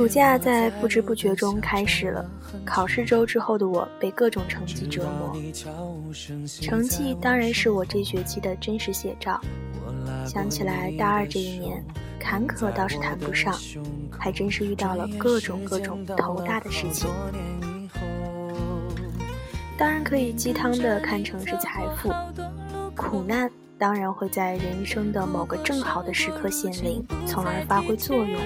暑假在不知不觉中开始了。考试周之后的我被各种成绩折磨，成绩当然是我这学期的真实写照。想起来大二这一年，坎坷倒是谈不上，还真是遇到了各种各种头大的事情。当然可以鸡汤的看成是财富，苦难当然会在人生的某个正好的时刻显灵，从而发挥作用。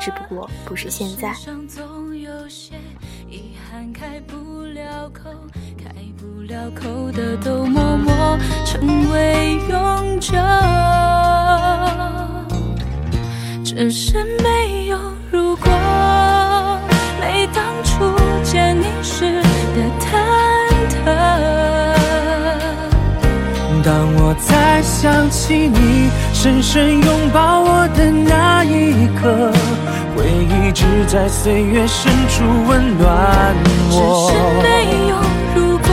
只不过不是现在。开不了口，开不了口的都默默成为永久。只是没有如果，没当初见你时的忐忑。当我再想起你深深拥抱我的那一刻。回忆只在岁月深处温暖我。只是没有如果，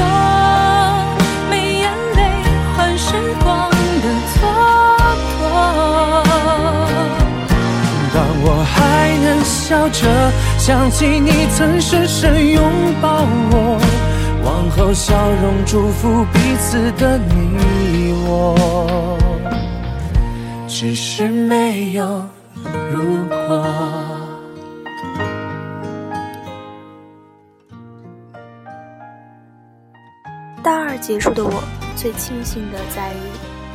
没眼泪换时光的蹉跎。当我还能笑着想起你曾深深拥抱，笑容祝福彼此的你我。只是没有如果。大二结束的我，最庆幸的在于，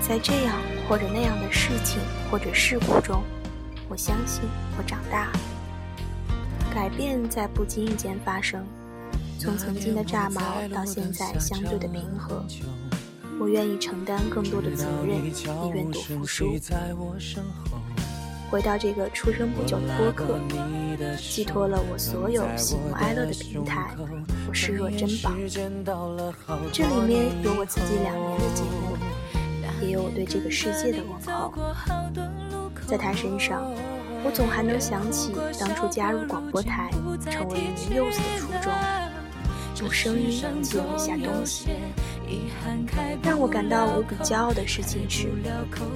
在这样或者那样的事情或者事故中，我相信我长大了。改变在不经意间发生，从曾经的炸毛到现在相对的平和。我愿意承担更多的责任，也愿赌服输。回到这个出生不久的播客，寄托了我所有喜怒哀乐的平台，我视若珍宝。这里面有我自己两年的节目，也有我对这个世界的问候。在他身上，我总还能想起当初加入广播台，成为一名幼子的初衷。用声音记录下东西。让我感到无比骄傲的事情是，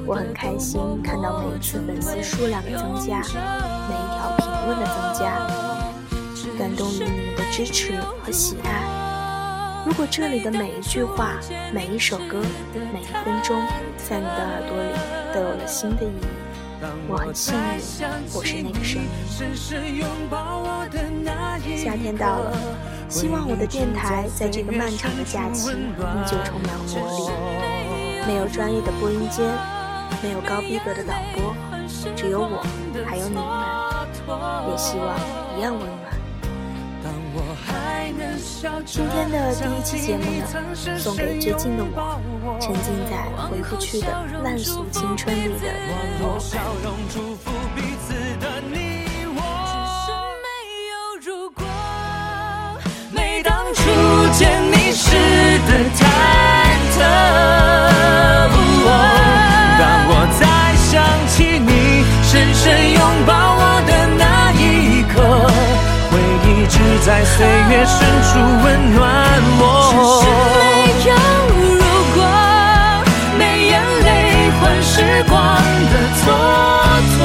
我很开心看到每一次粉丝数量的增加，每一条评论的增加，感动于你们的支持和喜爱。如果这里的每一句话、每一首歌、每一分钟，在你的耳朵里都有了新的意义，我很幸运，我是那个声音。夏天到了。希望我的电台在这个漫长的假期依旧充满活力。没有专业的播音间，没有高逼格的导播，只有我，还有你们。也希望一样温暖。今天的第一期节目呢，送给最近的我，沉浸在回不去的烂俗青春里的你我。的忐忑。当我再想起你深深拥抱我的那一刻，回忆只在岁月深处温暖我。只是没有如果，没眼泪换时光的蹉跎。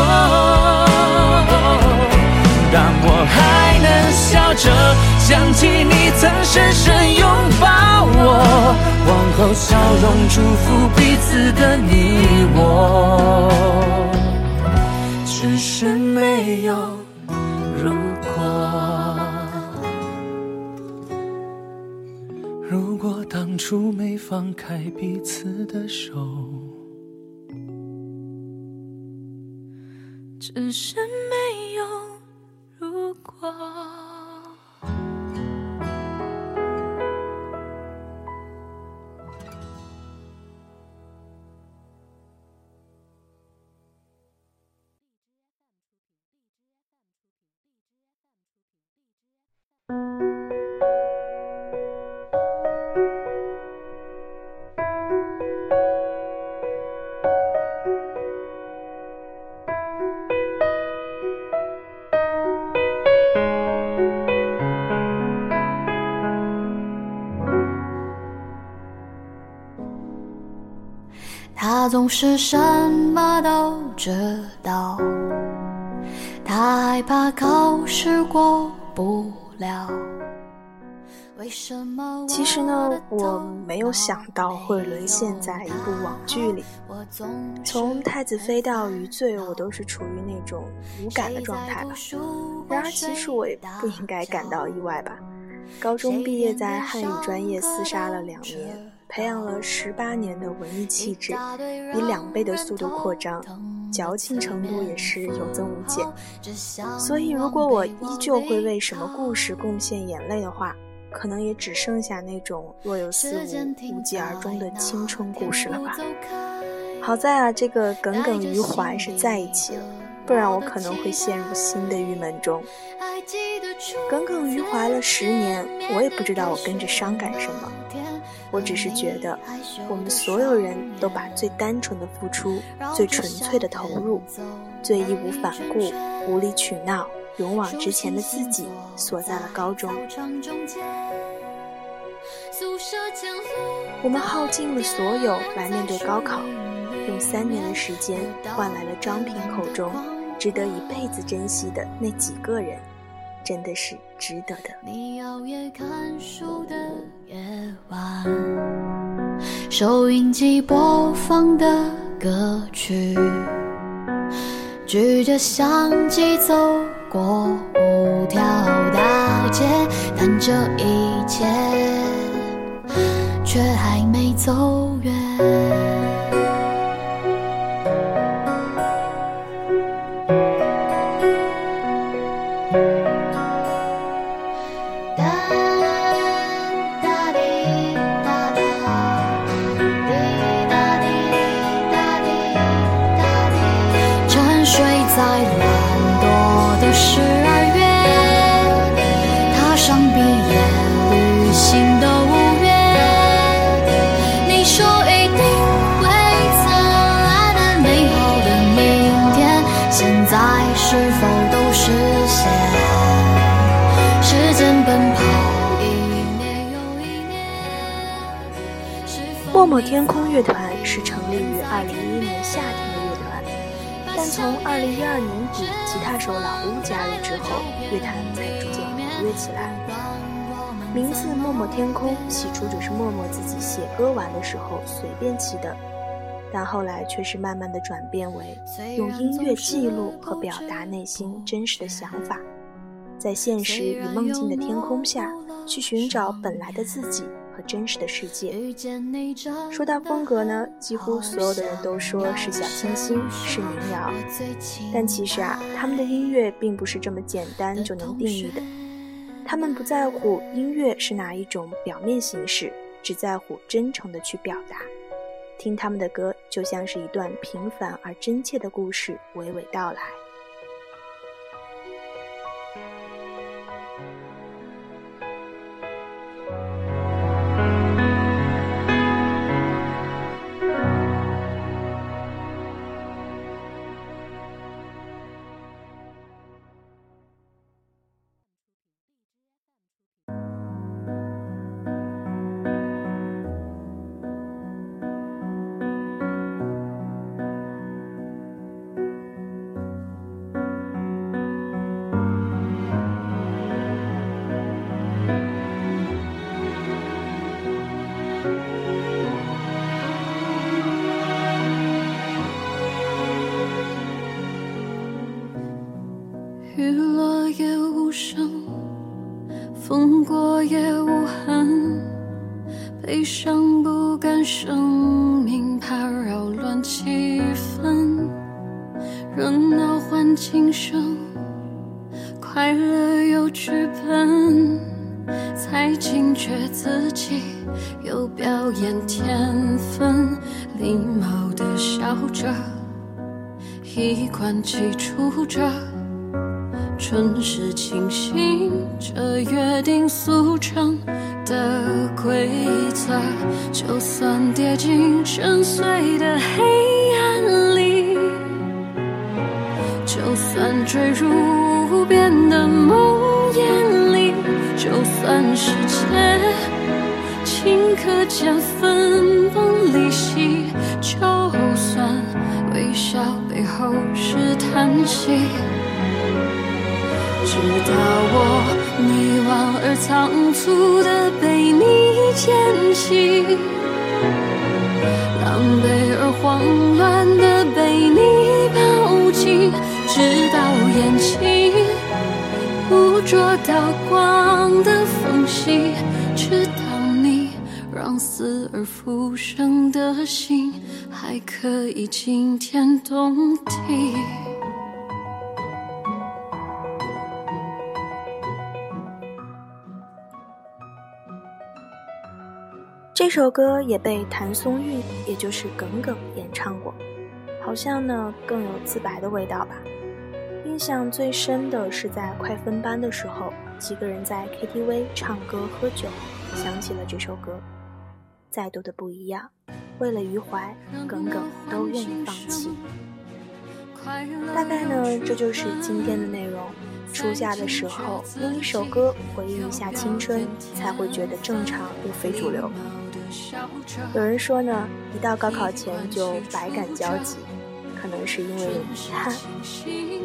当我还能笑着想起你曾深深拥抱，往后笑容祝福彼此的你我，只是没有如果。如果当初没放开彼此的手，只是没有。如果。他总是什么都知道，他害怕考试过不了。为什么其实呢，我没有想到会沦陷在一部网剧里。从太子妃到余罪，我都是处于那种无感的状态吧。然而，其实我也不应该感到意外吧。高中毕业，在汉语专业厮杀了两年，培养了十八年的文艺气质，以两倍的速度扩张，矫情程度也是有增无减。所以，如果我依旧会为什么故事贡献眼泪的话，可能也只剩下那种若有似无、无疾而终的青春故事了吧。好在啊，这个耿耿于怀是在一起了，不然我可能会陷入新的郁闷中。耿耿于怀了十年，我也不知道我跟着伤感什么。我只是觉得，我们所有人都把最单纯的付出、最纯粹的投入、最义无反顾、无理取闹。勇往直前的自己锁在了高中，我们耗尽了所有来面对高考，用三年的时间换来了张平口中值得一辈子珍惜的那几个人，真的是值得的。你熬夜看书的夜晚收音机播放的歌曲，举着相机走。过五条大街，但这一切却还没走在懒惰的十二月，踏上毕业旅行的五月。你说一定会灿烂的美好的明天，现在是否都实现？时间奔跑一年又一年。默默天空乐团是成立于二零一一年夏天。但从二零一二年底吉他手老乌加入之后，乐坛才逐渐活跃起来。名字“默默天空”起初只是默默自己写歌玩的时候随便起的，但后来却是慢慢的转变为用音乐记录和表达内心真实的想法，在现实与梦境的天空下去寻找本来的自己。和真实的世界。说到风格呢，几乎所有的人都说是小清新，是民谣。但其实啊，他们的音乐并不是这么简单就能定义的。他们不在乎音乐是哪一种表面形式，只在乎真诚的去表达。听他们的歌，就像是一段平凡而真切的故事娓娓道来。上不甘生命怕扰乱气氛，热闹换轻声，快乐有剧本，才惊觉自己有表演天分，礼貌的笑着，一贯起初着，准时清醒着，约定俗。就算跌进深邃的黑暗里。就算坠入无边的梦魇里，就算世界顷刻间分崩离析，就算微笑背后是叹息。直到我迷惘而仓促的被你捡起，狼狈而慌乱的被你抱紧，直到眼睛捕捉到光的缝隙，直到你让死而复生的心还可以惊天动地。这首歌也被谭松韵，也就是耿耿演唱过，好像呢更有自白的味道吧。印象最深的是在快分班的时候，几个人在 KTV 唱歌喝酒，想起了这首歌，再多的不一样。为了余淮，耿耿都愿意放弃。大概呢，这就是今天的内容。初夏的时候，用一首歌回忆一下青春，才会觉得正常又非主流。有人说呢，一到高考前就百感交集，可能是因为遗憾。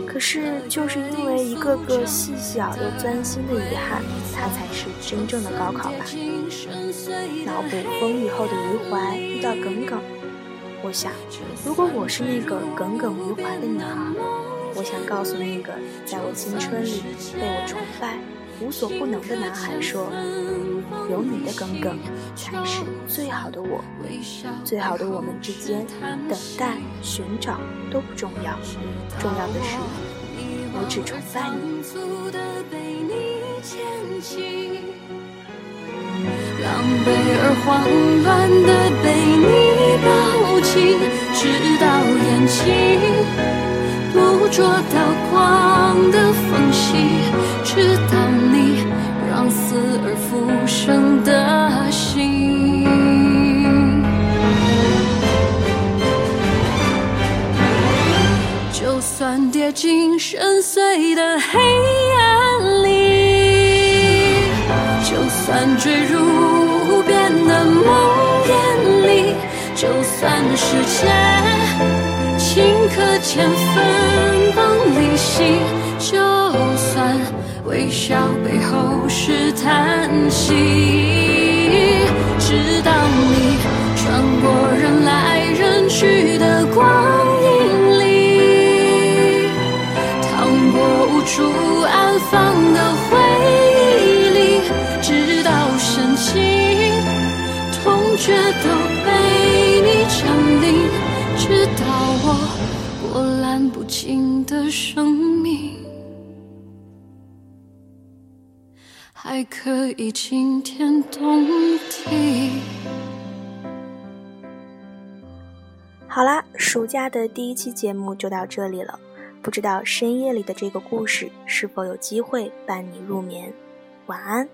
可是就是因为一个个细小又钻心的遗憾，它才是真正的高考吧。脑补风雨后的余淮遇到耿耿，我想，如果我是那个耿耿于怀的女孩。我想告诉那个在我青春里被我崇拜、无所不能的男孩说：有你的耿耿，才是最好的我。最好的我们之间，等待、寻找都不重要，重要的是我只崇拜你。狼狈而慌乱的被你抱紧，直到眼睛。捕捉到光的缝隙，而复生的心。就算跌进深邃的黑暗里，就算坠入无边的梦魇里，就算世界。顷刻间分崩离析，就微笑背后是叹息，直到你穿过人来人去的光影里，淌过无处安放的回忆里，直到深情痛觉都被你降临，直到我。波澜不惊的生还可以惊天动地。好啦，暑假的第一期节目就到这里了。不知道深夜里的这个故事是否有机会伴你入眠？晚安。